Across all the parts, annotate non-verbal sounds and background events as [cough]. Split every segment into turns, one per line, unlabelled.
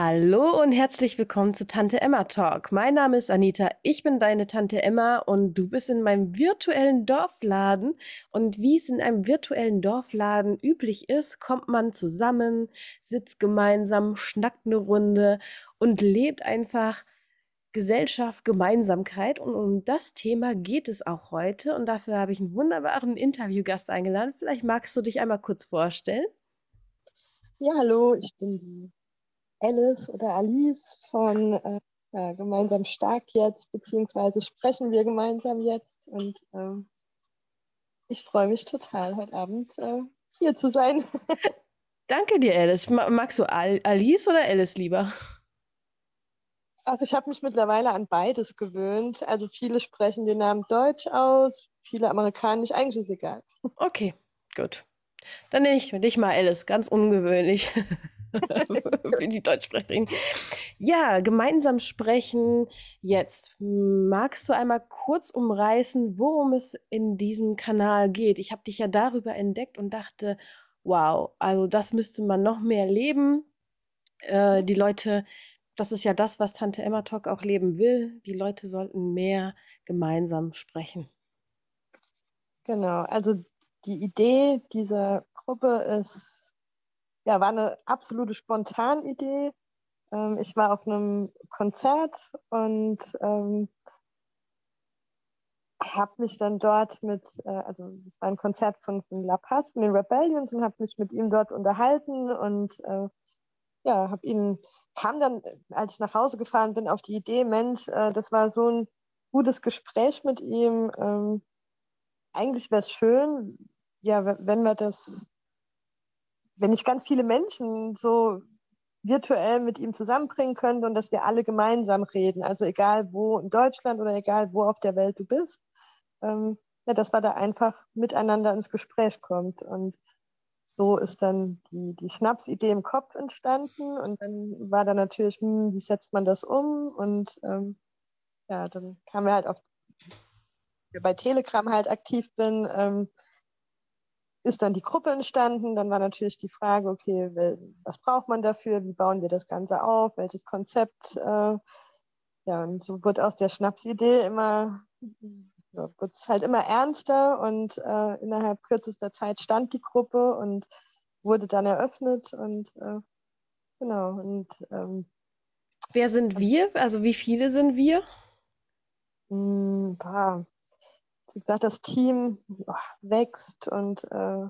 Hallo und herzlich willkommen zu Tante Emma Talk. Mein Name ist Anita, ich bin deine Tante Emma und du bist in meinem virtuellen Dorfladen. Und wie es in einem virtuellen Dorfladen üblich ist, kommt man zusammen, sitzt gemeinsam, schnackt eine Runde und lebt einfach Gesellschaft, Gemeinsamkeit. Und um das Thema geht es auch heute. Und dafür habe ich einen wunderbaren Interviewgast eingeladen. Vielleicht magst du dich einmal kurz vorstellen.
Ja, hallo, ich bin die Alice oder Alice von äh, ja, Gemeinsam Stark jetzt, beziehungsweise sprechen wir gemeinsam jetzt. Und ähm, ich freue mich total, heute Abend äh, hier zu sein. [laughs]
Danke dir, Alice. Magst du Al Alice oder Alice lieber?
Also ich habe mich mittlerweile an beides gewöhnt. Also viele sprechen den Namen Deutsch aus, viele Amerikanisch. Eigentlich ist es egal.
Okay, gut. Dann nenne ich dich mal Alice. Ganz ungewöhnlich. [laughs] [laughs] für die Deutschsprecherin. Ja, gemeinsam sprechen. Jetzt magst du einmal kurz umreißen, worum es in diesem Kanal geht. Ich habe dich ja darüber entdeckt und dachte, wow, also das müsste man noch mehr leben. Äh, die Leute, das ist ja das, was Tante Emma Talk auch leben will. Die Leute sollten mehr gemeinsam sprechen.
Genau, also die Idee dieser Gruppe ist ja, war eine absolute Spontanidee. Ähm, ich war auf einem Konzert und ähm, habe mich dann dort mit, äh, also es war ein Konzert von, von La Paz, von den Rebellions und habe mich mit ihm dort unterhalten und äh, ja, habe ihn, kam dann, als ich nach Hause gefahren bin, auf die Idee, Mensch, äh, das war so ein gutes Gespräch mit ihm. Ähm, eigentlich wäre es schön, ja, wenn wir das wenn ich ganz viele Menschen so virtuell mit ihm zusammenbringen könnte und dass wir alle gemeinsam reden, also egal wo in Deutschland oder egal wo auf der Welt du bist, ähm, ja, dass man da einfach miteinander ins Gespräch kommt. Und so ist dann die, die Schnapsidee im Kopf entstanden und dann war da natürlich, hm, wie setzt man das um? Und ähm, ja, dann kam er halt auf, bei Telegram halt aktiv bin, ähm, ist dann die Gruppe entstanden. Dann war natürlich die Frage, okay, was braucht man dafür? Wie bauen wir das Ganze auf? Welches Konzept? Äh, ja, und so wird aus der Schnapsidee immer, ja, wird es halt immer ernster und äh, innerhalb kürzester Zeit stand die Gruppe und wurde dann eröffnet und äh, genau. Und ähm,
wer sind wir? Also wie viele sind wir?
Ein hm, paar wie gesagt, das Team oh, wächst und äh,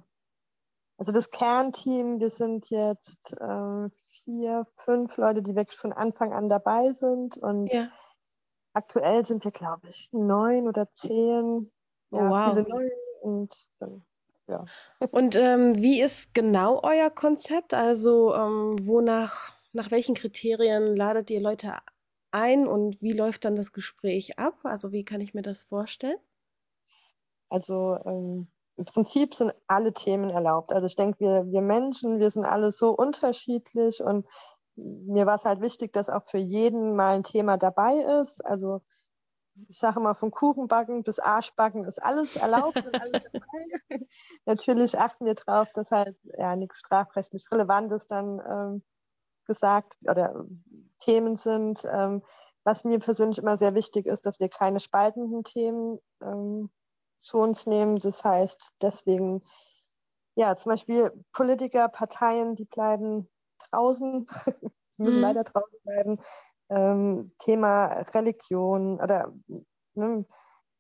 also das Kernteam, wir sind jetzt äh, vier, fünf Leute, die wirklich von Anfang an dabei sind und ja. aktuell sind wir, glaube ich, neun oder zehn. Ja, oh, wow. viele neue und dann ja. [laughs]
Und ähm, wie ist genau euer Konzept? Also ähm, wonach, nach welchen Kriterien ladet ihr Leute ein und wie läuft dann das Gespräch ab? Also wie kann ich mir das vorstellen?
Also ähm, im Prinzip sind alle Themen erlaubt. Also ich denke, wir, wir Menschen, wir sind alle so unterschiedlich und mir war es halt wichtig, dass auch für jeden mal ein Thema dabei ist. Also ich sage immer, von Kuchenbacken bis Arschbacken ist alles erlaubt und alles [laughs] dabei. [laughs] Natürlich achten wir darauf, dass halt ja nichts strafrechtlich Relevantes dann ähm, gesagt oder Themen sind. Ähm, was mir persönlich immer sehr wichtig ist, dass wir keine spaltenden Themen ähm, zu uns nehmen. Das heißt, deswegen, ja, zum Beispiel Politiker, Parteien, die bleiben draußen, [laughs] die müssen mhm. leider draußen bleiben. Ähm, Thema Religion oder ne,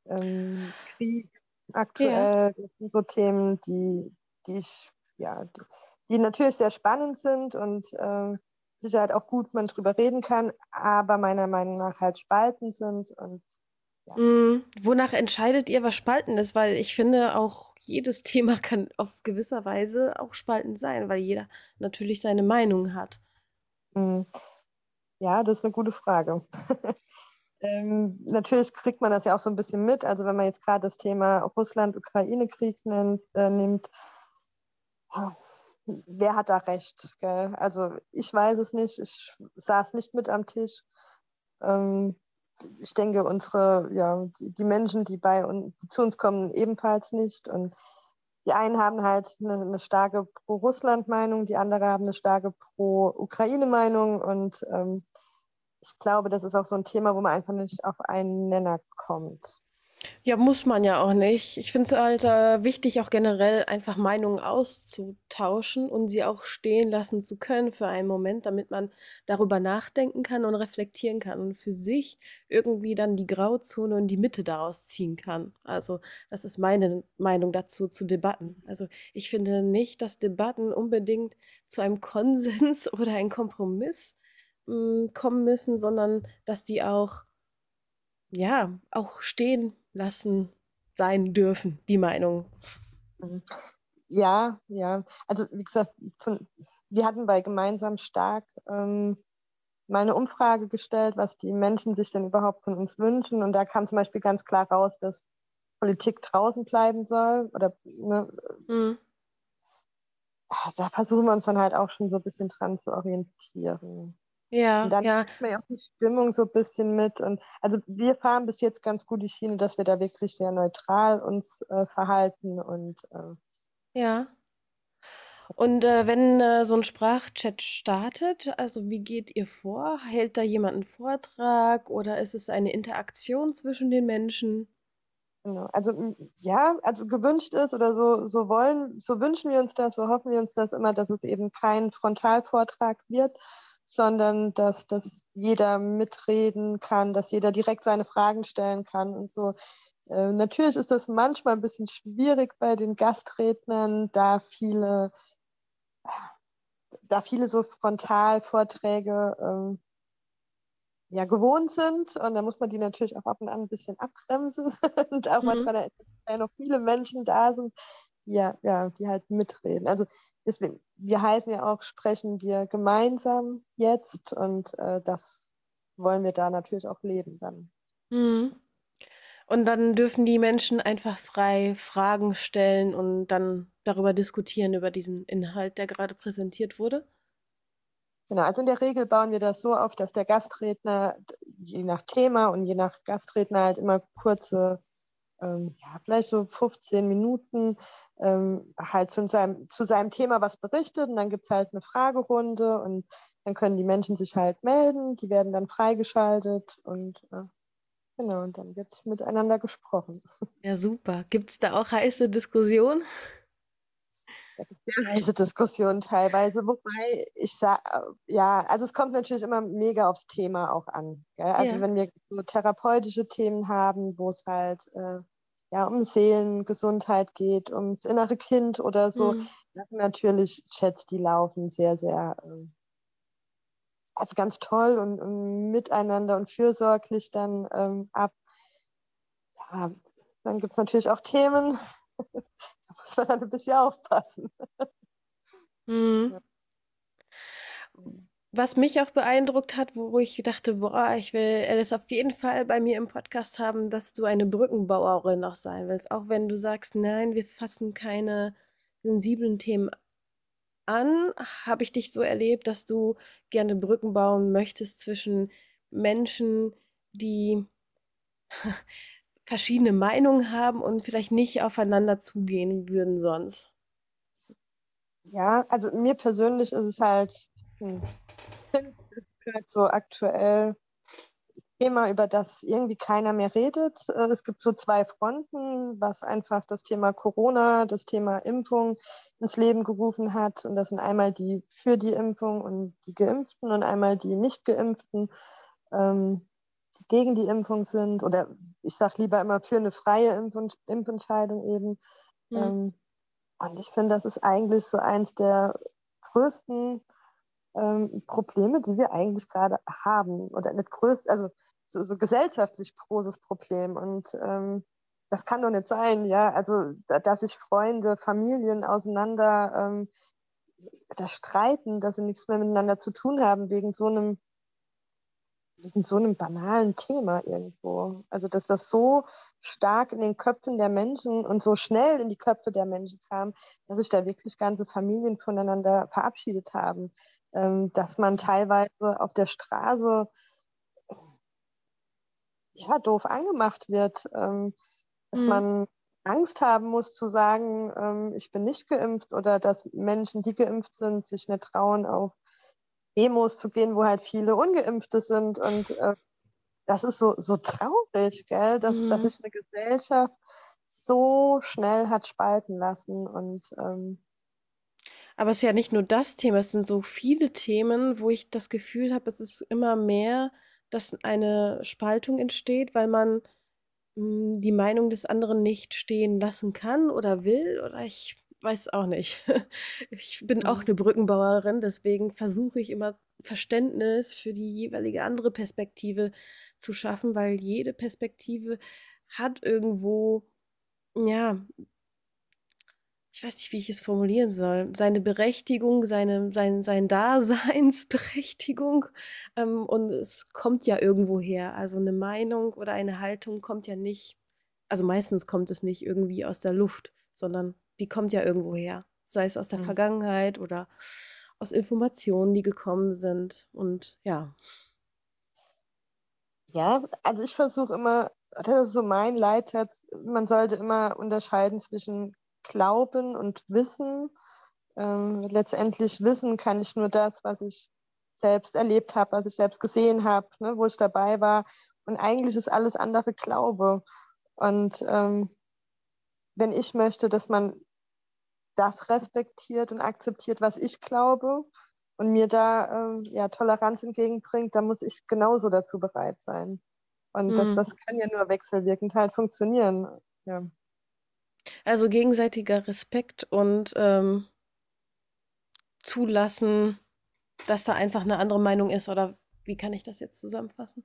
ähm, Krieg aktuell, ja. das sind so Themen, die, die ich, ja, die, die natürlich sehr spannend sind und äh, Sicherheit auch gut man drüber reden kann, aber meiner Meinung nach halt spaltend sind und
ja. Mm, wonach entscheidet ihr, was spalten ist? Weil ich finde, auch jedes Thema kann auf gewisser Weise auch spaltend sein, weil jeder natürlich seine Meinung hat.
Mm. Ja, das ist eine gute Frage. [laughs] ähm, natürlich kriegt man das ja auch so ein bisschen mit. Also wenn man jetzt gerade das Thema Russland-Ukraine-Krieg äh, nimmt, wer hat da recht? Gell? Also ich weiß es nicht. Ich saß nicht mit am Tisch. Ähm, ich denke, unsere, ja, die Menschen, die bei und zu uns kommen, ebenfalls nicht. Und die einen haben halt eine, eine starke Pro-Russland-Meinung, die anderen haben eine starke Pro-Ukraine-Meinung und ähm, ich glaube, das ist auch so ein Thema, wo man einfach nicht auf einen Nenner kommt.
Ja, muss man ja auch nicht. Ich finde es halt äh, wichtig, auch generell einfach Meinungen auszutauschen und sie auch stehen lassen zu können für einen Moment, damit man darüber nachdenken kann und reflektieren kann und für sich irgendwie dann die Grauzone und die Mitte daraus ziehen kann. Also, das ist meine Meinung dazu, zu Debatten. Also, ich finde nicht, dass Debatten unbedingt zu einem Konsens [laughs] oder einem Kompromiss mh, hm, kommen müssen, sondern dass die auch ja, auch stehen lassen sein dürfen, die Meinung.
Ja, ja. Also wie gesagt, von, wir hatten bei Gemeinsam Stark ähm, mal eine Umfrage gestellt, was die Menschen sich denn überhaupt von uns wünschen. Und da kam zum Beispiel ganz klar raus, dass Politik draußen bleiben soll. Oder ne, mhm. da versuchen wir uns dann halt auch schon so ein bisschen dran zu orientieren.
Ja,
Und dann
ja.
kriegt man ja auch die Stimmung so ein bisschen mit. Und also wir fahren bis jetzt ganz gut die Schiene, dass wir da wirklich sehr neutral uns äh, verhalten und äh,
Ja. Und äh, wenn äh, so ein Sprachchat startet, also wie geht ihr vor? Hält da jemand einen Vortrag oder ist es eine Interaktion zwischen den Menschen?
genau. Also ja, also gewünscht ist oder so, so wollen, so wünschen wir uns das, so hoffen wir uns das immer, dass es eben kein Frontalvortrag wird, sondern dass, dass jeder mitreden kann, dass jeder direkt seine Fragen stellen kann und so. Äh, natürlich ist das manchmal ein bisschen schwierig bei den Gastrednern, da viele, da viele so Frontalvorträge ähm, ja, gewohnt sind. Und da muss man die natürlich auch ab und an ein bisschen abbremsen. [laughs] und auch mhm. manchmal, da noch viele Menschen da sind, ja, ja, die halt mitreden. Also deswegen, wir heißen ja auch, sprechen wir gemeinsam jetzt und äh, das wollen wir da natürlich auch leben dann.
Mhm. Und dann dürfen die Menschen einfach frei Fragen stellen und dann darüber diskutieren, über diesen Inhalt, der gerade präsentiert wurde?
Genau, also in der Regel bauen wir das so auf, dass der Gastredner je nach Thema und je nach Gastredner halt immer kurze ähm, ja, vielleicht so 15 Minuten ähm, halt zu seinem, zu seinem Thema was berichtet und dann gibt es halt eine Fragerunde und dann können die Menschen sich halt melden, die werden dann freigeschaltet und äh, genau, und dann wird miteinander gesprochen.
Ja, super. Gibt es da auch heiße Diskussionen?
Das ist sehr heiße Diskussion teilweise, wobei ich sage, äh, ja, also es kommt natürlich immer mega aufs Thema auch an. Gell? Also ja. wenn wir so therapeutische Themen haben, wo es halt äh, ja um Seelengesundheit geht, ums innere Kind oder so, mhm. natürlich Chats, die laufen sehr, sehr, äh, also ganz toll und, und, miteinander und fürsorglich dann ähm, ab. Ja, dann gibt es natürlich auch Themen, [laughs] da [laughs] muss man dann ein bisschen aufpassen.
Mhm. Ja. Was mich auch beeindruckt hat, wo ich dachte, boah, ich will es auf jeden Fall bei mir im Podcast haben, dass du eine Brückenbauerin noch sein willst. Auch wenn du sagst, nein, wir fassen keine sensiblen Themen an, habe ich dich so erlebt, dass du gerne Brücken bauen möchtest zwischen Menschen, die verschiedene Meinungen haben und vielleicht nicht aufeinander zugehen würden sonst.
Ja, also mir persönlich ist es halt hm, so aktuell Thema, über das irgendwie keiner mehr redet. Äh, es gibt so zwei Fronten, was einfach das Thema Corona, das Thema Impfung ins Leben gerufen hat. Und das sind einmal die für die Impfung und die Geimpften und einmal die nicht Geimpften, ähm, die gegen die Impfung sind oder ich sage lieber immer für eine freie Impf Impfentscheidung eben. Mhm. Ähm, und ich finde, das ist eigentlich so eins der größten ähm, Probleme, die wir eigentlich gerade haben. Oder nicht größt, also so, so gesellschaftlich großes Problem. Und ähm, das kann doch nicht sein, ja. Also, da, dass sich Freunde, Familien auseinander ähm, da streiten, dass sie nichts mehr miteinander zu tun haben wegen so einem wegen so einem banalen Thema irgendwo. Also, dass das so stark in den Köpfen der Menschen und so schnell in die Köpfe der Menschen kam, dass sich da wirklich ganze Familien voneinander verabschiedet haben. Ähm, dass man teilweise auf der Straße ja, doof angemacht wird, ähm, dass mhm. man Angst haben muss zu sagen, ähm, ich bin nicht geimpft oder dass Menschen, die geimpft sind, sich nicht trauen, auf Demos zu gehen, wo halt viele Ungeimpfte sind. Und äh, das ist so, so traurig, gell? Dass, mhm. dass sich eine Gesellschaft so schnell hat spalten lassen. Und ähm,
aber es ist ja nicht nur das Thema, es sind so viele Themen, wo ich das Gefühl habe, es ist immer mehr, dass eine Spaltung entsteht, weil man mh, hm, die Meinung des anderen nicht stehen lassen kann oder will oder ich weiß auch nicht. [laughs] Ich bin auch mhm. eine Brückenbauerin, deswegen versuche ich immer Verständnis für die jeweilige andere Perspektive zu schaffen, weil jede Perspektive hat irgendwo, ja, ich weiß nicht, wie ich es formulieren soll, seine Berechtigung, seine, sein, sein [laughs] Daseinsberechtigung. Ähm, und es kommt ja irgendwo her. Also eine Meinung oder eine Haltung kommt ja nicht, also meistens kommt es nicht irgendwie aus der Luft, sondern die kommt ja irgendwo her. Sei es aus der mhm. Vergangenheit oder aus Informationen, die gekommen sind. Und ja.
Ja, also ich versuche immer, das ist so mein Leitsatz, man sollte immer unterscheiden zwischen Glauben und Wissen. Ähm, letztendlich Wissen kann ich nur das, was ich selbst erlebt habe, was ich selbst gesehen habe, ne, wo ich dabei war. Und eigentlich ist alles andere Glaube. Und ähm, wenn ich möchte, dass man das respektiert und akzeptiert, was ich glaube und mir da äh, ja, Toleranz entgegenbringt, dann muss ich genauso dazu bereit sein. Und mhm. das, das kann ja nur wechselwirkend halt funktionieren. Ja.
Also gegenseitiger Respekt und ähm, zulassen, dass da einfach eine andere Meinung ist. Oder wie kann ich das jetzt zusammenfassen?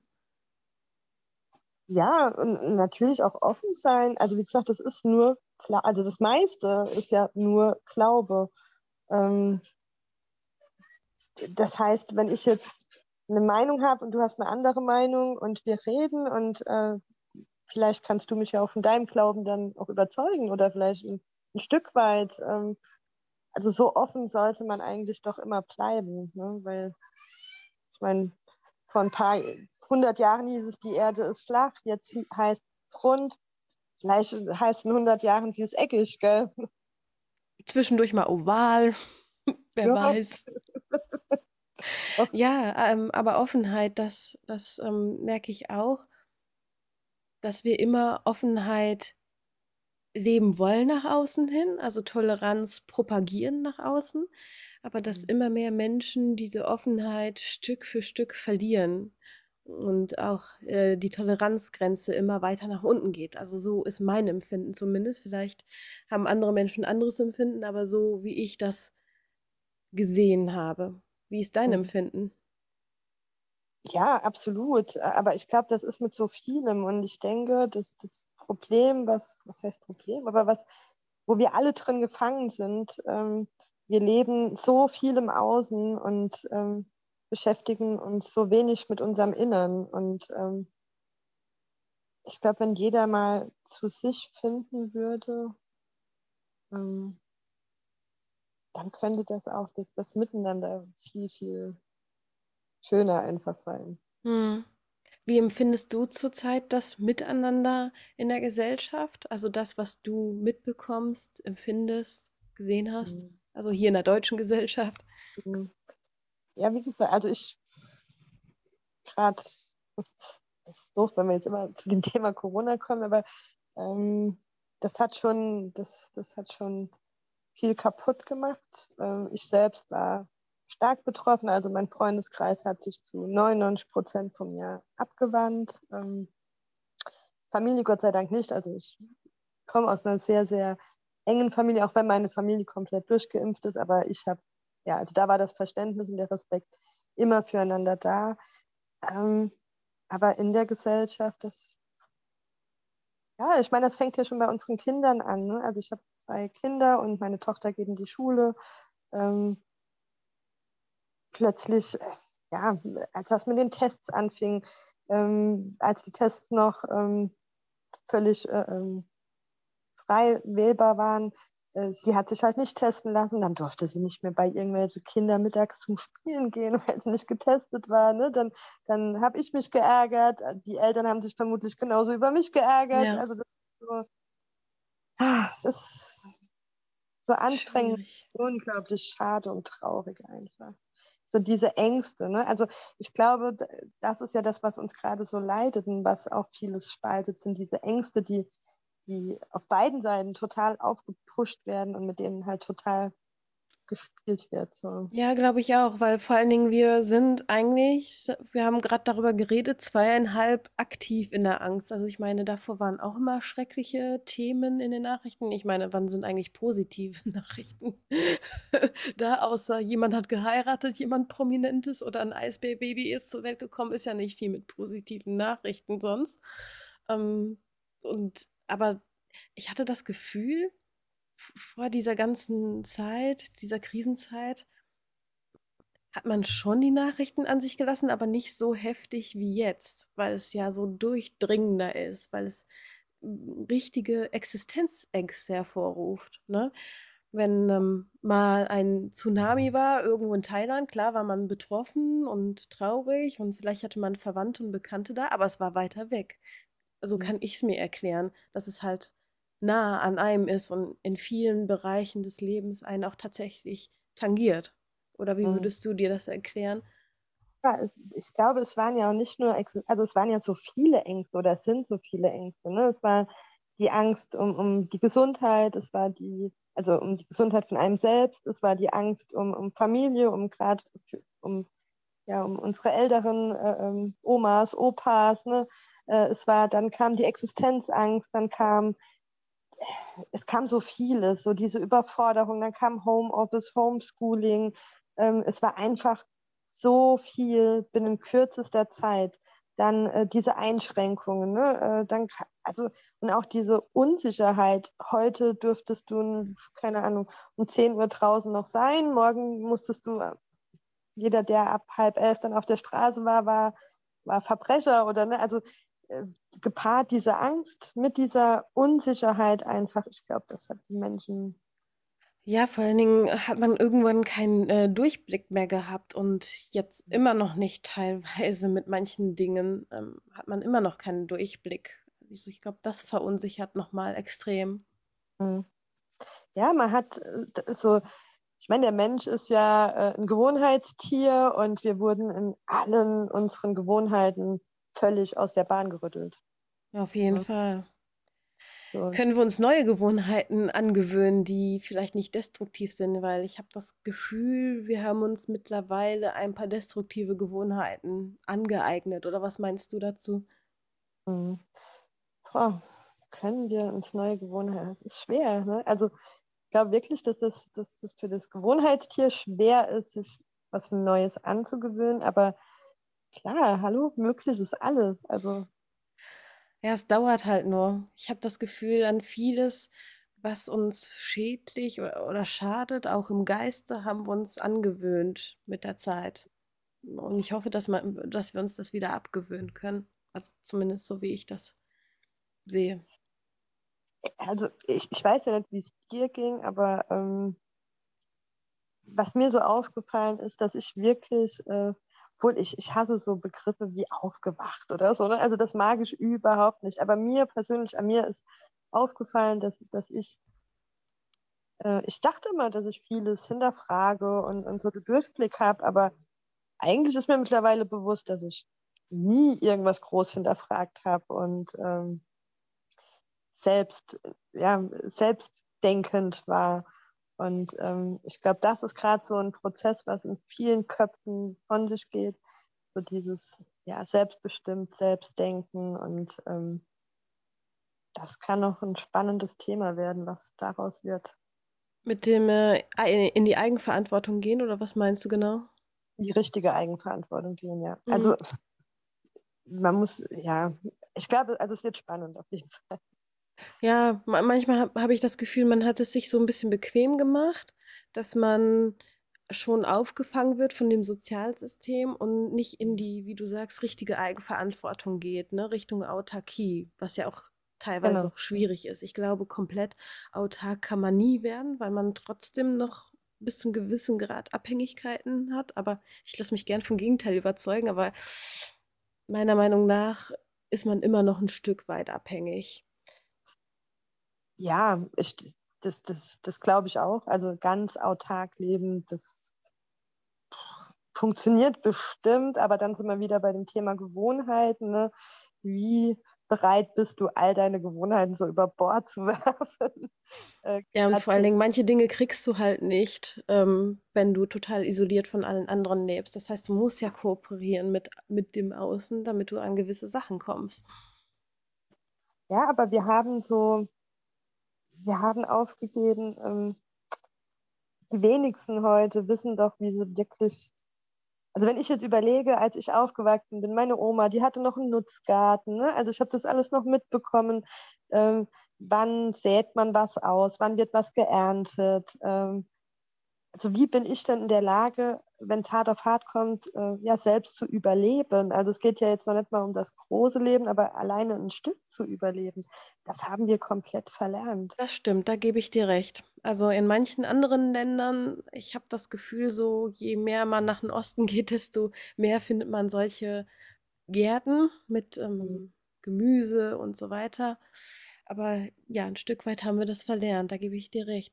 Ja, und natürlich auch offen sein. Also wie gesagt, das ist nur also das meiste ist ja nur Glaube. Ähm, das heißt, wenn ich jetzt eine Meinung habe und du hast eine andere Meinung und wir reden und äh, vielleicht kannst du mich ja auch von deinem Glauben dann auch überzeugen oder vielleicht ein, ein Stück weit. Ähm, also so offen sollte man eigentlich doch immer bleiben, ne? weil ich meine, vor ein paar hundert Jahren hieß es, die Erde ist flach, jetzt heißt es rund, vielleicht heißt in 100 Jahren, sie ist eckig, gell?
Zwischendurch mal oval, [laughs] wer ja. weiß. [laughs] ja, ähm, aber Offenheit, das, das ähm, merke ich auch dass wir immer Offenheit leben wollen nach außen hin, also Toleranz propagieren nach außen, aber dass mhm. immer mehr Menschen diese Offenheit Stück für Stück verlieren und auch äh, die Toleranzgrenze immer weiter nach unten geht. Also so ist mein Empfinden zumindest. Vielleicht haben andere Menschen anderes Empfinden, aber so wie ich das gesehen habe. Wie ist dein. Empfinden?
Ja, absolut. Aber ich glaube, das ist mit so vielem. Und ich denke, dass das Problem, was, was heißt Problem, aber was, wo wir alle drin gefangen sind, ähm, wir leben so viel im Außen und ähm, beschäftigen uns so wenig mit unserem Innern. Und ähm, ich glaube, wenn jeder mal zu sich finden würde, ähm, dann könnte das auch das, das Miteinander viel, viel schöner einfach sein.
Hm. Wie empfindest du zurzeit das Miteinander in der Gesellschaft? Also das, was du mitbekommst, empfindest, gesehen hast? Mhm. Also hier in der deutschen Gesellschaft?
Mhm. Ja, wie gesagt, also ich gerade, [laughs] ist doof, wenn wir jetzt immer zu dem [laughs] Thema Corona kommen, aber ähm, das hat schon, das, das hat schon viel kaputt gemacht. Ähm, ich selbst war stark betroffen. Also mein Freundeskreis hat sich zu 99 Prozent vom Jahr abgewandt. Ähm, Familie Gott sei Dank nicht. Also ich komme aus einer sehr, sehr engen Familie, auch wenn meine Familie komplett durchgeimpft ist. Aber ich habe, ja, also da war das Verständnis und der Respekt immer füreinander da. Ähm, aber in der Gesellschaft, das, ja, ich meine, das fängt ja schon bei unseren Kindern an. Ne? Also ich habe zwei Kinder und meine Tochter geht in die Schule. Ähm, plötzlich, äh, ja, als das mit den Tests anfing, ähm, als die Tests noch ähm, völlig äh, ähm, frei wählbar waren, sie hat sich halt nicht testen lassen, dann durfte sie nicht mehr bei irgendwelchen Kindern mittags zum Spielen gehen, [laughs] weil sie nicht getestet war. Ne? Dann, dann habe ich mich geärgert, die Eltern haben sich vermutlich genauso über mich geärgert. Ja. Also das ist so, ah, es ist so anstrengend,
Schwierig.
unglaublich schade und traurig einfach. So diese Ängste, ne? Also ich glaube, das ist ja das, was uns gerade so leidet und was auch vieles spaltet, sind diese Ängste, die, die auf beiden Seiten total aufgepusht werden und mit denen halt total gespielt wird. So.
Ja, glaube ich auch, weil vor allen Dingen wir sind eigentlich, wir haben gerade darüber geredet, zweieinhalb aktiv in der Angst. Also ich meine, davor waren auch immer schreckliche Themen in den Nachrichten. Ich meine, wann sind eigentlich positive [laughs] Nachrichten [laughs] da, außer jemand hat geheiratet, jemand Prominentes oder ein Eisbärbaby ist zur Welt gekommen, ist ja nicht viel mit positiven Nachrichten sonst. Ähm, und aber ich hatte das Gefühl, vor dieser ganzen Zeit, dieser Krisenzeit, hat man schon die Nachrichten an sich gelassen, aber nicht so heftig wie jetzt, weil es ja so durchdringender ist, weil es richtige Existenzängste hervorruft. Ne? Wenn ähm, mal ein Tsunami war, irgendwo in Thailand, klar war man betroffen und traurig und vielleicht hatte man Verwandte und Bekannte da, aber es war weiter weg. So kann ich es mir erklären, dass es halt nah an einem ist und in vielen Bereichen des Lebens einen auch tatsächlich tangiert. Oder wie
Mhm.
würdest du dir das erklären?
Ja, es, ich glaube, es waren ja auch nicht nur, also es waren ja so viele Ängste oder es sind so viele Ängste. Ne? Es war die Angst um, um die Gesundheit, es war die, also um die Gesundheit von einem selbst, es war die Angst um, um Familie, um gerade um, ja, um unsere älteren äh, ähm, Omas, Opas. Ne? Äh, es war, dann kam die Existenzangst, dann kam es kam so vieles, so diese Überforderung, dann kam Homeoffice, Homeschooling. Ähm, es war einfach so viel binnen kürzester Zeit. Dann äh, diese Einschränkungen, ne? äh, dann also und auch diese Unsicherheit. Heute dürftest du, keine Ahnung, um 10 Uhr draußen noch sein. Morgen musstest du, äh, jeder, der ab halb elf dann auf der Straße war, war, war Verbrecher oder ne? Also äh, gepaart diese Angst mit dieser Unsicherheit einfach. Ich glaube, das hat die Menschen.
Ja, vor allen Dingen hat man irgendwann keinen äh, Durchblick mehr gehabt und jetzt immer noch nicht teilweise mit manchen Dingen ähm, hat man immer noch keinen Durchblick. Also ich glaube, das verunsichert nochmal extrem.
Hm. Ja, man hat äh, so, ich meine, der Mensch ist ja äh, ein Gewohnheitstier und wir wurden in allen unseren Gewohnheiten völlig aus der Bahn gerüttelt.
Auf jeden
Ja.
Fall.
So.
Können wir uns neue Gewohnheiten angewöhnen, die vielleicht nicht destruktiv sind, weil ich habe das Gefühl, wir haben uns mittlerweile ein paar destruktive Gewohnheiten angeeignet. Oder was meinst du dazu?
Hm. Boah, können wir uns neue Gewohnheiten? Das ist schwer. Ne? Also glaube wirklich, dass das, dass das für das Gewohnheitstier schwer ist, sich was Neues anzugewöhnen. Aber klar, hallo, möglich ist alles. Also
Ja, es dauert halt nur. Ich habe das Gefühl, an vieles, was uns schädlich oder, oder schadet, auch im Geiste, haben wir uns angewöhnt mit der Zeit. Und ich hoffe, dass, man, dass wir uns das wieder abgewöhnen können. Also zumindest so, wie ich das sehe.
Also ich, ich weiß ja nicht, wie es dir ging, aber ähm, was mir so aufgefallen ist, dass ich wirklich, äh, obwohl ich, ich hasse so Begriffe wie aufgewacht oder so, ne? also das mag ich überhaupt nicht, aber mir persönlich, an mir ist aufgefallen, dass, dass ich, äh, ich dachte immer, dass ich vieles hinterfrage und, und so den Durchblick habe, aber eigentlich ist mir mittlerweile bewusst, dass ich nie irgendwas groß hinterfragt habe und ähm, selbst, ja, selbstdenkend war. Und ähm, ich glaube, das ist gerade so ein Prozess, was in vielen Köpfen von sich geht. So dieses ja, selbstbestimmt, selbstdenken. Und ähm, das kann noch ein spannendes Thema werden, was daraus wird.
Mit dem äh, in die Eigenverantwortung gehen, oder was meinst du genau?
Die richtige Eigenverantwortung gehen, ja.
Mhm.
Also man muss, ja, ich glaube, also es wird spannend auf jeden [laughs] Fall.
Ja, ma manchmal habe hab ich das Gefühl, man hat es sich so ein bisschen bequem gemacht, dass man schon aufgefangen wird von dem Sozialsystem und nicht in die, wie du sagst, richtige Eigenverantwortung geht, ne, Richtung Autarkie, was ja auch teilweise
Genau.
auch schwierig ist. Ich glaube, komplett autark kann man nie werden, weil man trotzdem noch bis zum gewissen Grad Abhängigkeiten hat. Aber ich lasse mich gern vom Gegenteil überzeugen, aber meiner Meinung nach ist man immer noch ein Stück weit abhängig.
Ja, ich, das, das, das glaube ich auch. Also ganz autark leben, das funktioniert bestimmt, aber dann sind wir wieder bei dem Thema Gewohnheiten. Ne? Wie bereit bist du, all deine Gewohnheiten so über Bord zu [laughs] werfen?
Äh, ja, und vor allen Dingen, manche Dinge kriegst du halt nicht, ähm, wenn du total isoliert von allen anderen lebst. Das heißt, du musst ja kooperieren mit, mit dem Außen, damit du an gewisse Sachen kommst.
Ja, aber wir haben so, wir haben aufgegeben, ähm, die wenigsten heute wissen doch, wie sie wirklich also wenn ich jetzt überlege, als ich aufgewachsen bin, meine Oma, die hatte noch einen Nutzgarten. Ne? Also ich habe das alles noch mitbekommen. Ähm, wann sät man was aus? Wann wird was geerntet? Ähm, also wie bin ich denn in der Lage, wenn hart auf hart kommt, äh, ja selbst zu überleben? Also es geht ja jetzt noch nicht mal um das große Leben, aber alleine ein Stück zu überleben, das haben wir komplett verlernt.
Das stimmt, da gebe ich dir recht. Also in manchen anderen Ländern, ich habe das Gefühl, so je mehr man nach dem Osten [laughs] geht, desto mehr findet man solche Gärten mit ähm, mhm. Gemüse und so weiter. Aber ja, ein Stück weit haben wir das verlernt, da gebe ich dir recht.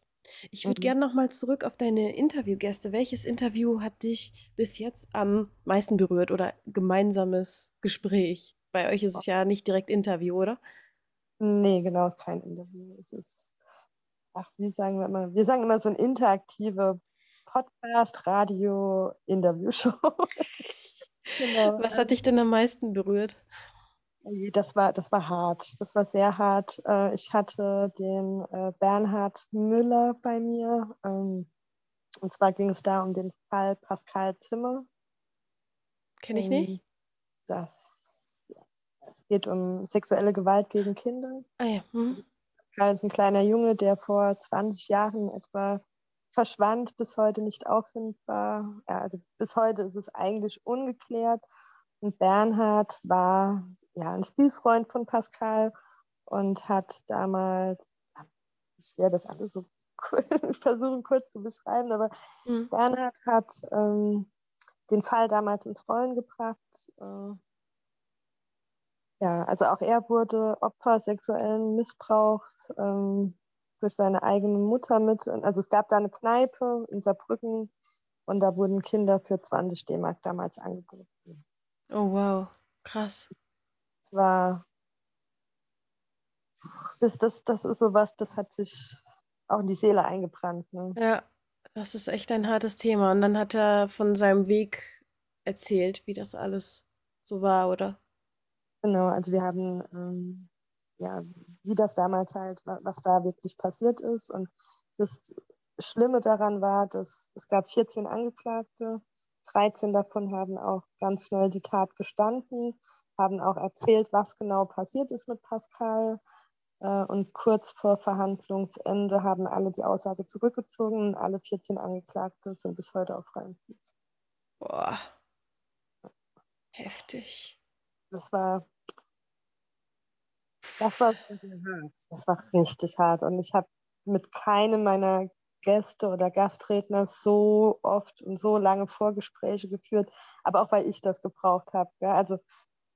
Ich würde gerne noch mal zurück auf deine Interviewgäste. Welches Interview hat dich bis jetzt am meisten berührt oder gemeinsames Gespräch? Bei euch ist es ja nicht direkt Interview, oder?
Nee, genau, es ist kein Interview. Es ist, ach, wie sagen wir immer? Wir sagen immer so ein interaktive Podcast, Radio, Interviewshow. [laughs]
genau. Was hat dich denn am meisten berührt?
Das war, das war hart. Das war sehr hart. Äh, ich hatte den äh, Bernhard Müller bei mir. Ähm, und zwar ging es da um den Fall Pascal Zimmer.
Kenne ich nicht. Ähm,
das, es geht um sexuelle Gewalt gegen Kinder.
Ah ja.
Pascal ist ein kleiner Junge, der vor 20 Jahren etwa verschwand, bis heute nicht auffindbar. Ja, also bis heute ist es eigentlich ungeklärt. Und Bernhard war ja ein Spielfreund von Pascal und hat damals, ich werde das alles so [laughs] versuchen kurz zu beschreiben, aber mhm. Bernhard hat ähm, den Fall damals ins Rollen gebracht. Äh, ja, also auch er wurde Opfer sexuellen Missbrauchs ähm, durch seine eigene Mutter mit. Also es gab da eine Kneipe in Saarbrücken und da wurden Kinder für 20 D-Mark damals angeboten.
Oh wow, krass.
Das war, das, das, das ist sowas, das hat sich auch in die Seele eingebrannt. Ne?
Ja, das ist echt ein hartes Thema. Und dann hat er von seinem Weg erzählt, wie das alles so war, oder?
Genau, also wir haben, ähm, ja, wie das damals halt, was da wirklich passiert ist. Und das Schlimme daran war, dass es gab 14 Angeklagte 13 davon haben auch ganz schnell die Tat gestanden, haben auch erzählt, was genau passiert ist mit Pascal. Äh, und kurz vor Verhandlungsende haben alle die Aussage zurückgezogen und alle 14 Angeklagte sind bis heute auf freiem Fuß.
Boah. Heftig.
Das war. Das war hart. Das war richtig hart. Und ich habe mit keinem meiner Gäste oder Gastredner so oft und so lange Vorgespräche geführt, aber auch weil ich das gebraucht habe. Ja? Also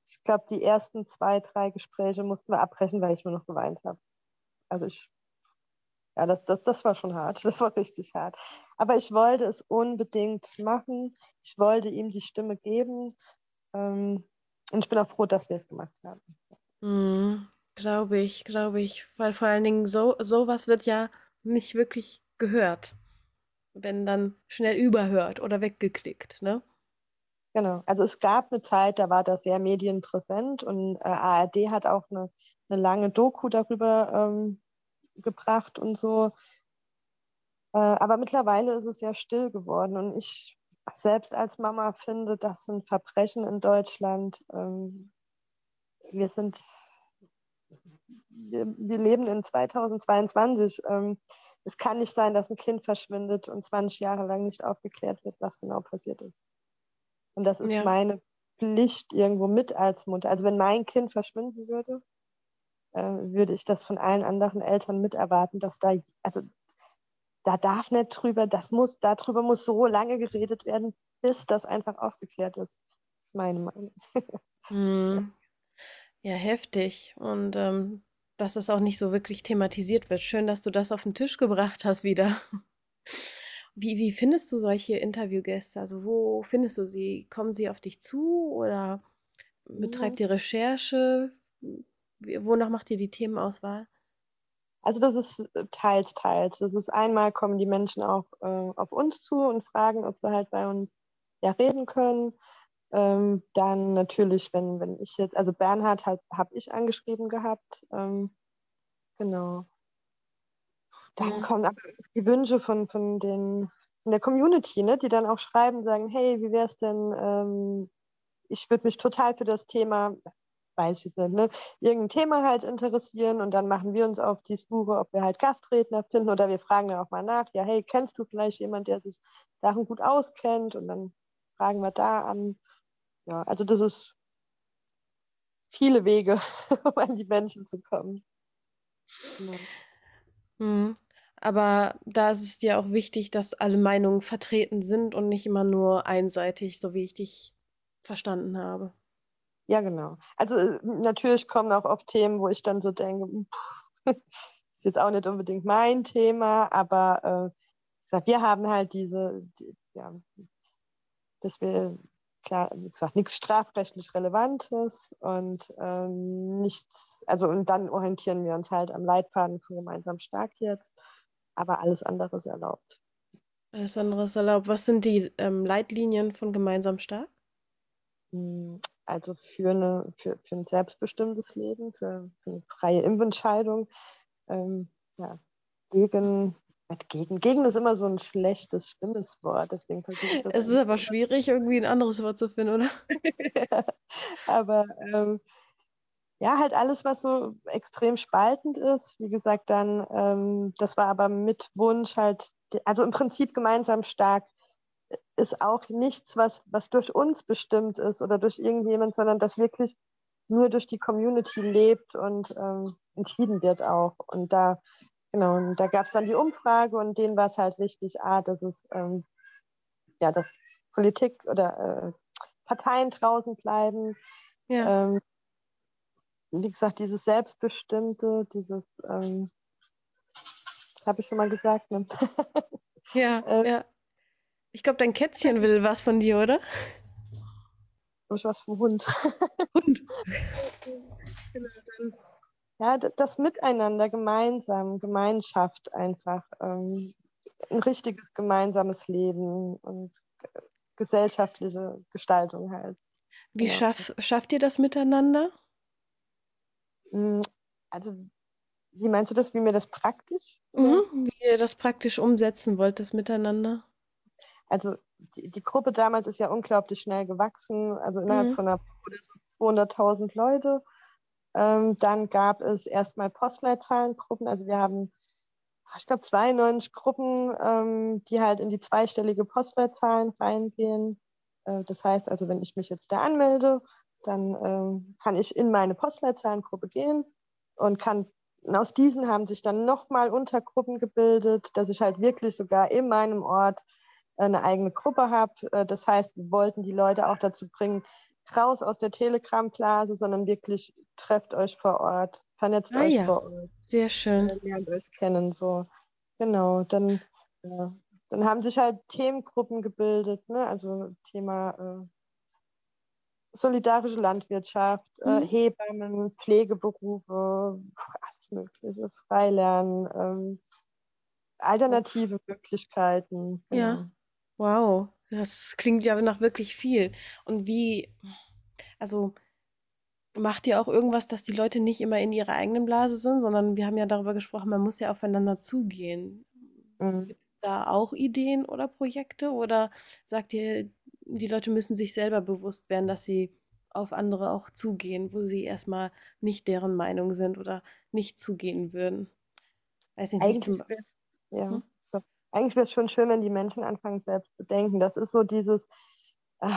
ich glaube, die ersten zwei, drei Gespräche mussten wir abbrechen, weil ich nur noch geweint habe. Also ich, ja, das, das, das war schon hart, [laughs] das war richtig hart. Aber ich wollte es unbedingt machen. Ich wollte ihm die Stimme geben. Ähm, und ich bin auch froh, dass wir es gemacht haben.
Mm, glaube ich, glaube ich. Weil vor allen Dingen so, sowas wird ja nicht wirklich gehört. Wenn dann schnell überhört oder weggeklickt, ne?
Genau. Also es gab eine Zeit, da war das sehr medienpräsent und äh, ARD hat auch eine, eine lange Doku darüber ähm, gebracht und so. Äh, aber mittlerweile ist es sehr still geworden und ich selbst als Mama finde, das sind Verbrechen in Deutschland. Ähm, wir sind, wir, wir leben in 2022. Ähm, es kann nicht sein, dass ein Kind verschwindet und 20 Jahre lang nicht aufgeklärt wird, was genau passiert ist. Und das ist ja. meine Pflicht irgendwo mit als Mutter. Also wenn mein Kind verschwinden würde, äh, würde ich das von allen anderen Eltern mit erwarten, dass da, also da darf nicht drüber, das muss, darüber muss so lange geredet werden, bis das einfach aufgeklärt ist. Das ist meine Meinung. [laughs]
hm. Ja, heftig. Und ähm, dass das auch nicht so wirklich thematisiert wird. Schön, dass du das auf den Tisch gebracht hast wieder. [laughs] Wie, wie findest du solche Interviewgäste? Also wo findest du sie? Kommen sie auf dich zu oder betreibt ihr Recherche? Wonach macht ihr die Themenauswahl?
Also das ist äh, teils, teils. Das ist einmal kommen die Menschen auch äh, auf uns zu und fragen, ob sie halt bei uns ja reden können. Ähm, dann natürlich, wenn, wenn ich jetzt, also Bernhard halt, habe ich angeschrieben gehabt. Ähm, genau. Dann ja. kommen aber die Wünsche von, von den von der Community, ne, die dann auch schreiben, sagen, hey, wie wäre es denn, ähm, ich würde mich total für das Thema, weiß ich nicht, ne, irgendein Thema halt interessieren und dann machen wir uns auf die Suche, ob wir halt Gastredner finden oder wir fragen dann auch mal nach, ja, hey, kennst du vielleicht jemand, der sich darin gut auskennt und dann fragen wir da an. Ja, also das ist viele Wege, [laughs] um an die Menschen zu kommen.
Ja. Mhm. Aber da ist es dir auch wichtig, dass alle Meinungen vertreten sind und nicht immer nur einseitig, so wie ich dich verstanden habe.
Ja, genau. Also äh, natürlich kommen auch oft Themen, wo ich dann so denke, pff, [laughs] ist jetzt auch nicht unbedingt mein Thema, aber äh, ich sag, wir haben halt diese, die, ja, dass wir klar, wie gesagt, nichts strafrechtlich Relevantes und ähm, nichts, also und dann orientieren wir uns halt am Leitfaden von gemeinsam stark jetzt, aber alles andere ist erlaubt.
Alles andere ist erlaubt. Was sind die ähm, Leitlinien von gemeinsam stark?
Hm, also für, eine, für, für ein selbstbestimmtes Leben, für, für eine freie Impfentscheidung, ähm, ja, gegen gegen. Gegen ist immer so ein schlechtes, schlimmes Wort, deswegen versuche ich das.
Es ist aber schwierig, irgendwie ein anderes Wort zu finden, oder?
ja, [laughs] [laughs] aber ähm, ja, halt alles, was so extrem spaltend ist. Wie gesagt, dann, ähm, das war aber mit Wunsch halt, also im Prinzip gemeinsam stark ist auch nichts, was, was durch uns bestimmt ist oder durch irgendjemand, sondern das wirklich nur durch die Community lebt und ähm, entschieden wird auch. Und da Genau, und da gab es dann die Umfrage und denen war es halt wichtig, A, dass es ähm, ja, dass Politik oder äh, Parteien draußen bleiben. Ja. Ähm, wie gesagt, dieses Selbstbestimmte, dieses, ähm, das habe ich schon mal gesagt. Ne? [laughs]
Ja, äh, ja. Ich glaube, dein Kätzchen will was von dir, oder?
Ich was vom Hund. Hund. [laughs] genau, dann ja, das Miteinander gemeinsam, Gemeinschaft einfach, ähm, ein richtiges gemeinsames Leben und gesellschaftliche Gestaltung halt.
Wie genau. schaff, schafft ihr das miteinander?
Hm, also, wie meinst du das, wie mir das praktisch?
Mhm, wie ihr das praktisch umsetzen wollt, das Miteinander?
Also, die, die Gruppe damals ist ja unglaublich schnell gewachsen, also innerhalb mhm. von einer 200.000 Leute. Ähm, dann gab es erstmal Postleitzahlengruppen. Also wir haben, ich glaube, 92 Gruppen, ähm, die halt in die zweistellige Postleitzahlen reingehen. Äh, das heißt also, wenn ich mich jetzt da anmelde, dann ähm, kann ich in meine Postleitzahlengruppe gehen und kann und aus diesen haben sich dann nochmal Untergruppen gebildet, dass ich halt wirklich sogar in meinem Ort eine eigene Gruppe habe. Äh, das heißt, wir wollten die Leute auch dazu bringen, raus aus der Telegram-Blase, sondern wirklich trefft euch vor Ort, vernetzt ah, euch ja. vor Ort.
Sehr schön.
Lernt euch kennen, so. Genau, dann, ja. dann haben sich halt Themengruppen gebildet, ne? also Thema äh, solidarische Landwirtschaft, äh, mhm. äh, Hebammen, Pflegeberufe, alles Mögliche, Freilernen, ähm, alternative Möglichkeiten.
Genau. Ja, wow. Das klingt ja nach wirklich viel. Und wie, also macht ihr auch irgendwas, dass die Leute nicht immer in ihrer eigenen Blase sind, sondern wir haben ja darüber gesprochen, man muss ja aufeinander zugehen. Mhm. Gibt es da auch Ideen oder Projekte? Oder sagt ihr, die Leute müssen sich selber bewusst werden, dass sie auf andere auch zugehen, wo sie erstmal nicht deren Meinung sind oder nicht zugehen würden?
Weiß nicht, Eigentlich, ja. Hm? Eigentlich wäre es schon schön, wenn die Menschen anfangen, selbst zu denken. Das ist so dieses, äh,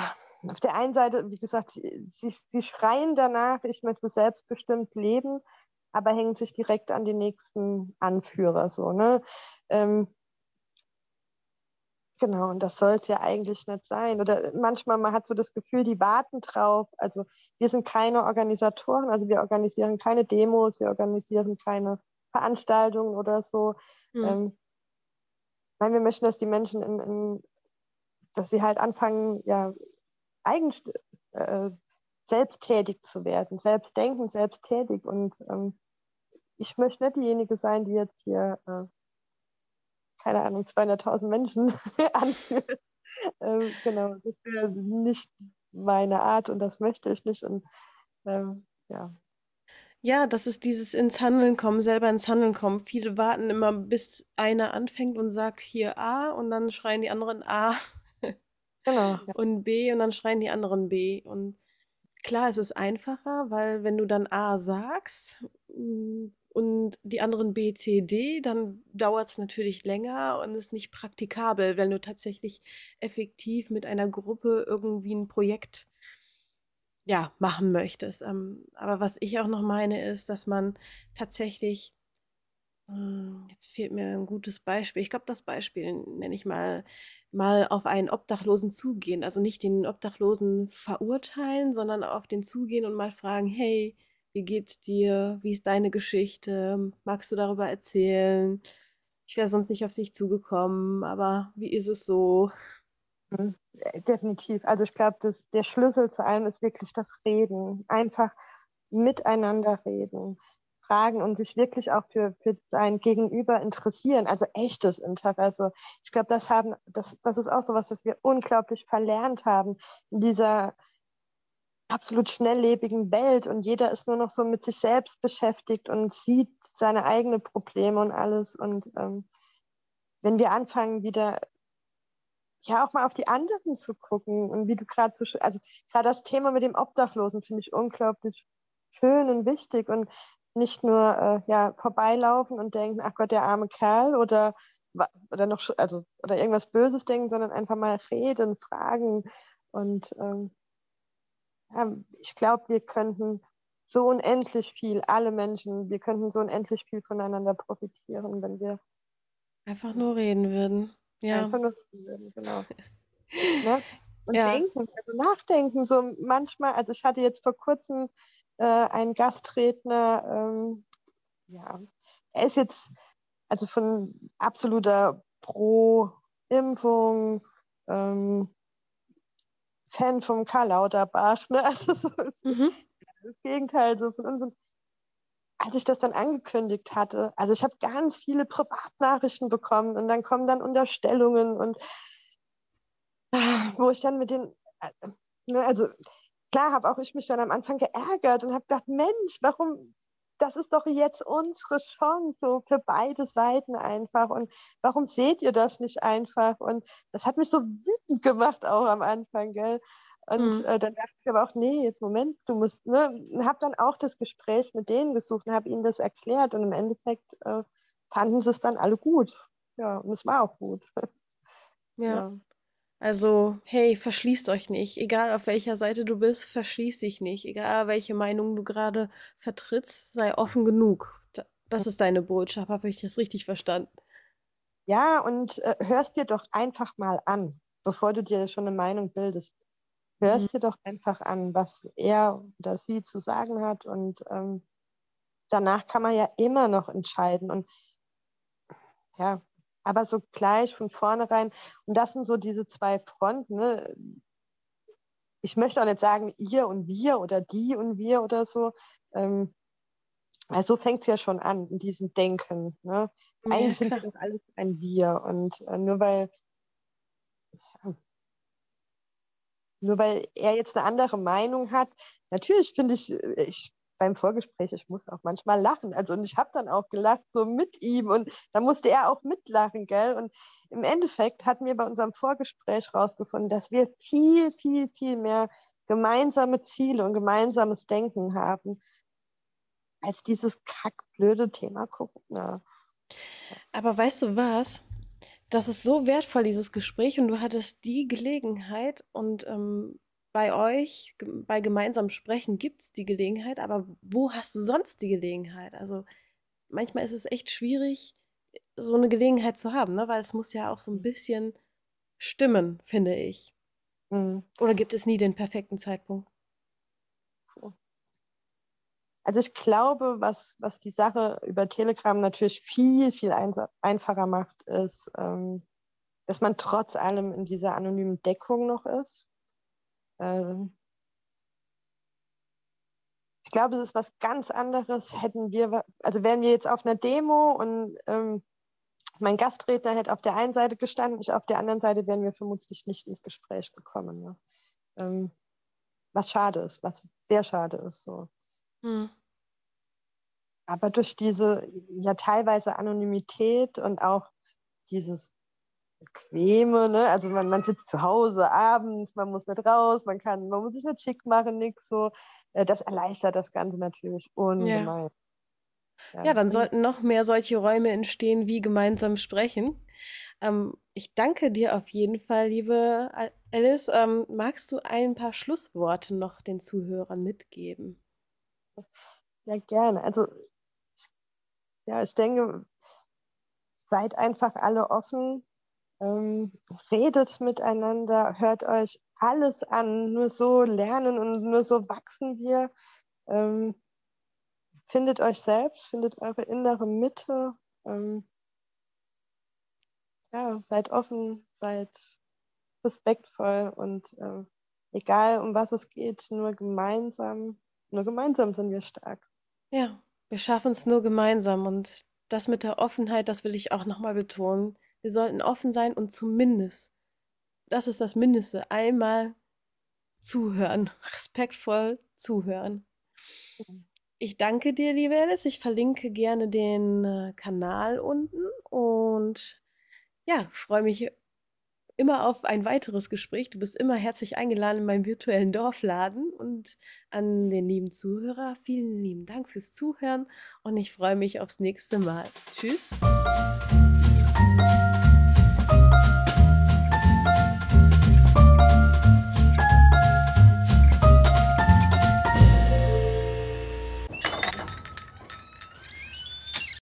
auf der einen Seite, wie gesagt, sie, sie schreien danach, ich möchte selbstbestimmt leben, aber hängen sich direkt an die nächsten Anführer. So, ne? Ähm, Genau, und das soll es ja eigentlich nicht sein. Oder manchmal, man hat so das Gefühl, die warten drauf. Also wir sind keine Organisatoren, also wir organisieren keine Demos, wir organisieren keine Veranstaltungen oder so. Mhm. Ähm, nein, wir möchten, dass die Menschen in, in dass sie halt anfangen, ja, eigen, äh, selbsttätig zu werden, selbst denken, selbst tätig. Und ähm, ich möchte nicht diejenige sein, die jetzt hier äh, keine Ahnung, 200.000 Menschen [laughs] anfühlt. Ähm, genau, das wäre nicht meine Art und das möchte ich nicht. Und ähm, ja.
Ja, das ist dieses ins Handeln kommen, selber ins Handeln kommen. Viele warten immer, bis einer anfängt und sagt hier A und dann schreien die anderen A. [laughs] Genau. Ja. Und B und dann schreien die anderen B. Und klar, es ist einfacher, weil wenn du dann A sagst, und die anderen B, C, D, dann dauert es natürlich länger und ist nicht praktikabel, wenn du tatsächlich effektiv mit einer Gruppe irgendwie ein Projekt ja, machen möchtest. Ähm, aber was ich auch noch meine, ist, dass man tatsächlich, hm, jetzt fehlt mir ein gutes Beispiel, ich glaube, das Beispiel nenne ich mal, mal auf einen Obdachlosen zugehen. Also nicht den Obdachlosen verurteilen, sondern auf den zugehen und mal fragen, hey, wie geht's dir? Wie ist deine Geschichte? Magst du darüber erzählen? Ich wäre sonst nicht auf dich zugekommen, aber wie ist es so?
Mhm. Äh, definitiv. Also ich glaube, der Schlüssel zu allem ist wirklich das Reden. Einfach miteinander reden. Fragen und sich wirklich auch für, für sein Gegenüber interessieren, also echtes Interesse. Ich glaube, das haben, das, das ist auch so was, wir unglaublich verlernt haben in dieser absolut schnelllebigen Welt und jeder ist nur noch so mit sich selbst beschäftigt und sieht seine eigenen Probleme und alles. Und ähm, wenn wir anfangen, wieder ja auch mal auf die anderen zu gucken und wie du gerade so, also gerade das Thema mit dem Obdachlosen finde ich unglaublich schön und wichtig und nicht nur äh, ja vorbeilaufen und denken, ach Gott, der arme Kerl oder oder noch also oder irgendwas Böses denken, sondern einfach mal reden, fragen und ähm, ich glaube, wir könnten so unendlich viel, alle Menschen, wir könnten so unendlich viel voneinander profitieren, wenn wir
einfach nur reden würden. Ja. Einfach nur würden,
genau. [laughs] ne? Und ja. denken, also nachdenken, so manchmal, also ich hatte jetzt vor kurzem äh, einen Gastredner, ähm, ja, er ist jetzt also von absoluter Pro-Impfung, ähm, Fan vom Karl Lauterbach. Ne? [laughs] Also so ist mhm. das Gegenteil so von uns. Als ich das dann angekündigt hatte, also ich habe ganz viele Privatnachrichten bekommen und dann kommen dann Unterstellungen und wo ich dann mit den, äh, ne, also klar habe auch ich mich dann am Anfang geärgert und habe gedacht, Mensch, warum das ist doch jetzt unsere Chance, so für beide Seiten einfach. Und warum seht ihr das nicht einfach? Und das hat mich so wütend gemacht auch am Anfang, gell? Und mhm. äh, dann dachte ich aber auch, nee, jetzt Moment, du musst, ne, habe dann auch das Gespräch mit denen gesucht und habe ihnen das erklärt und im Endeffekt äh, fanden sie es dann alle gut. Ja, und es war auch gut. [laughs]
ja. ja. Also, hey, verschließt euch nicht. Egal auf welcher Seite du bist, verschließ dich nicht. Egal welche Meinung du gerade vertrittst, sei offen genug. Das ist deine Botschaft. Habe ich das richtig verstanden?
Ja, und äh, hörst dir doch einfach mal an, bevor du dir schon eine Meinung bildest. Hörst mhm. dir doch einfach an, was er oder sie zu sagen hat. Und ähm, danach kann man ja immer noch entscheiden. Und ja, aber so gleich von vornherein. Und das sind so diese zwei Fronten. Ne? Ich möchte auch nicht sagen, ihr und wir oder die und wir oder so. Ähm, weil so fängt es ja schon an, in diesem Denken. Ne? Ja, Eigentlich sind wir doch alles ein Wir. Und äh, nur weil ja, nur weil er jetzt eine andere Meinung hat, natürlich finde ich, äh, ich beim Vorgespräch, ich muss auch manchmal lachen. Also und ich habe dann auch gelacht, so mit ihm und da musste er auch mitlachen, gell? Und im Endeffekt hatten wir bei unserem Vorgespräch rausgefunden, dass wir viel, viel, viel mehr gemeinsame Ziele und gemeinsames Denken haben, als dieses kackblöde Thema. Ja.
Aber weißt du was? Das ist so wertvoll, dieses Gespräch, und du hattest die Gelegenheit und ähm, bei euch, bei gemeinsamem Sprechen gibt es die Gelegenheit, aber wo hast du sonst die Gelegenheit? Also manchmal ist es echt schwierig, so eine Gelegenheit zu haben, ne? weil es muss ja auch so ein bisschen stimmen, finde ich.
Mhm.
Oder gibt es nie den perfekten Zeitpunkt?
Also ich glaube, was, was die Sache über Telegram natürlich viel, viel einfacher macht, ist, ähm, dass man trotz allem in dieser anonymen Deckung noch ist. Ähm, ich glaube, es ist was ganz anderes, hätten wir, also wären wir jetzt auf einer Demo und ähm, mein Gastredner hätte auf der einen Seite gestanden, ich auf der anderen Seite, wären wir vermutlich nicht ins Gespräch gekommen. Ne? Ähm, was schade ist, was sehr schade ist. So. Hm. Aber durch diese ja teilweise Anonymität und auch dieses bequeme, ne? Also man, man sitzt zu Hause abends, man muss nicht raus, man kann, man muss sich nicht schick machen, nix so. Äh, das erleichtert das Ganze natürlich ungemein.
Ja. ja, dann sollten noch mehr solche Räume entstehen, wie gemeinsam sprechen. Ähm, ich danke dir auf jeden Fall, liebe Alice. Ähm, magst du ein paar Schlussworte noch den Zuhörern mitgeben?
Ja, gerne. Also, ja, ich denke, seid einfach alle offen, ähm, redet miteinander, hört euch alles an. Nur so lernen und nur so wachsen wir. Ähm, findet euch selbst, findet eure innere Mitte. Ähm, ja, seid offen, seid respektvoll und äh, egal um was es geht, nur gemeinsam, nur gemeinsam sind wir stark.
Ja, wir schaffen es nur gemeinsam und das mit der Offenheit, das will ich auch nochmal betonen. Wir sollten offen sein und zumindest, das ist das Mindeste, einmal zuhören, [laughs] respektvoll zuhören. Ich danke dir, liebe Alice. Ich verlinke gerne den äh, Kanal unten und ja, freue mich immer auf ein weiteres Gespräch. Du bist immer herzlich eingeladen in meinem virtuellen Dorfladen und an den lieben Zuhörer. Vielen lieben Dank fürs Zuhören und ich freue mich aufs nächste Mal. Tschüss.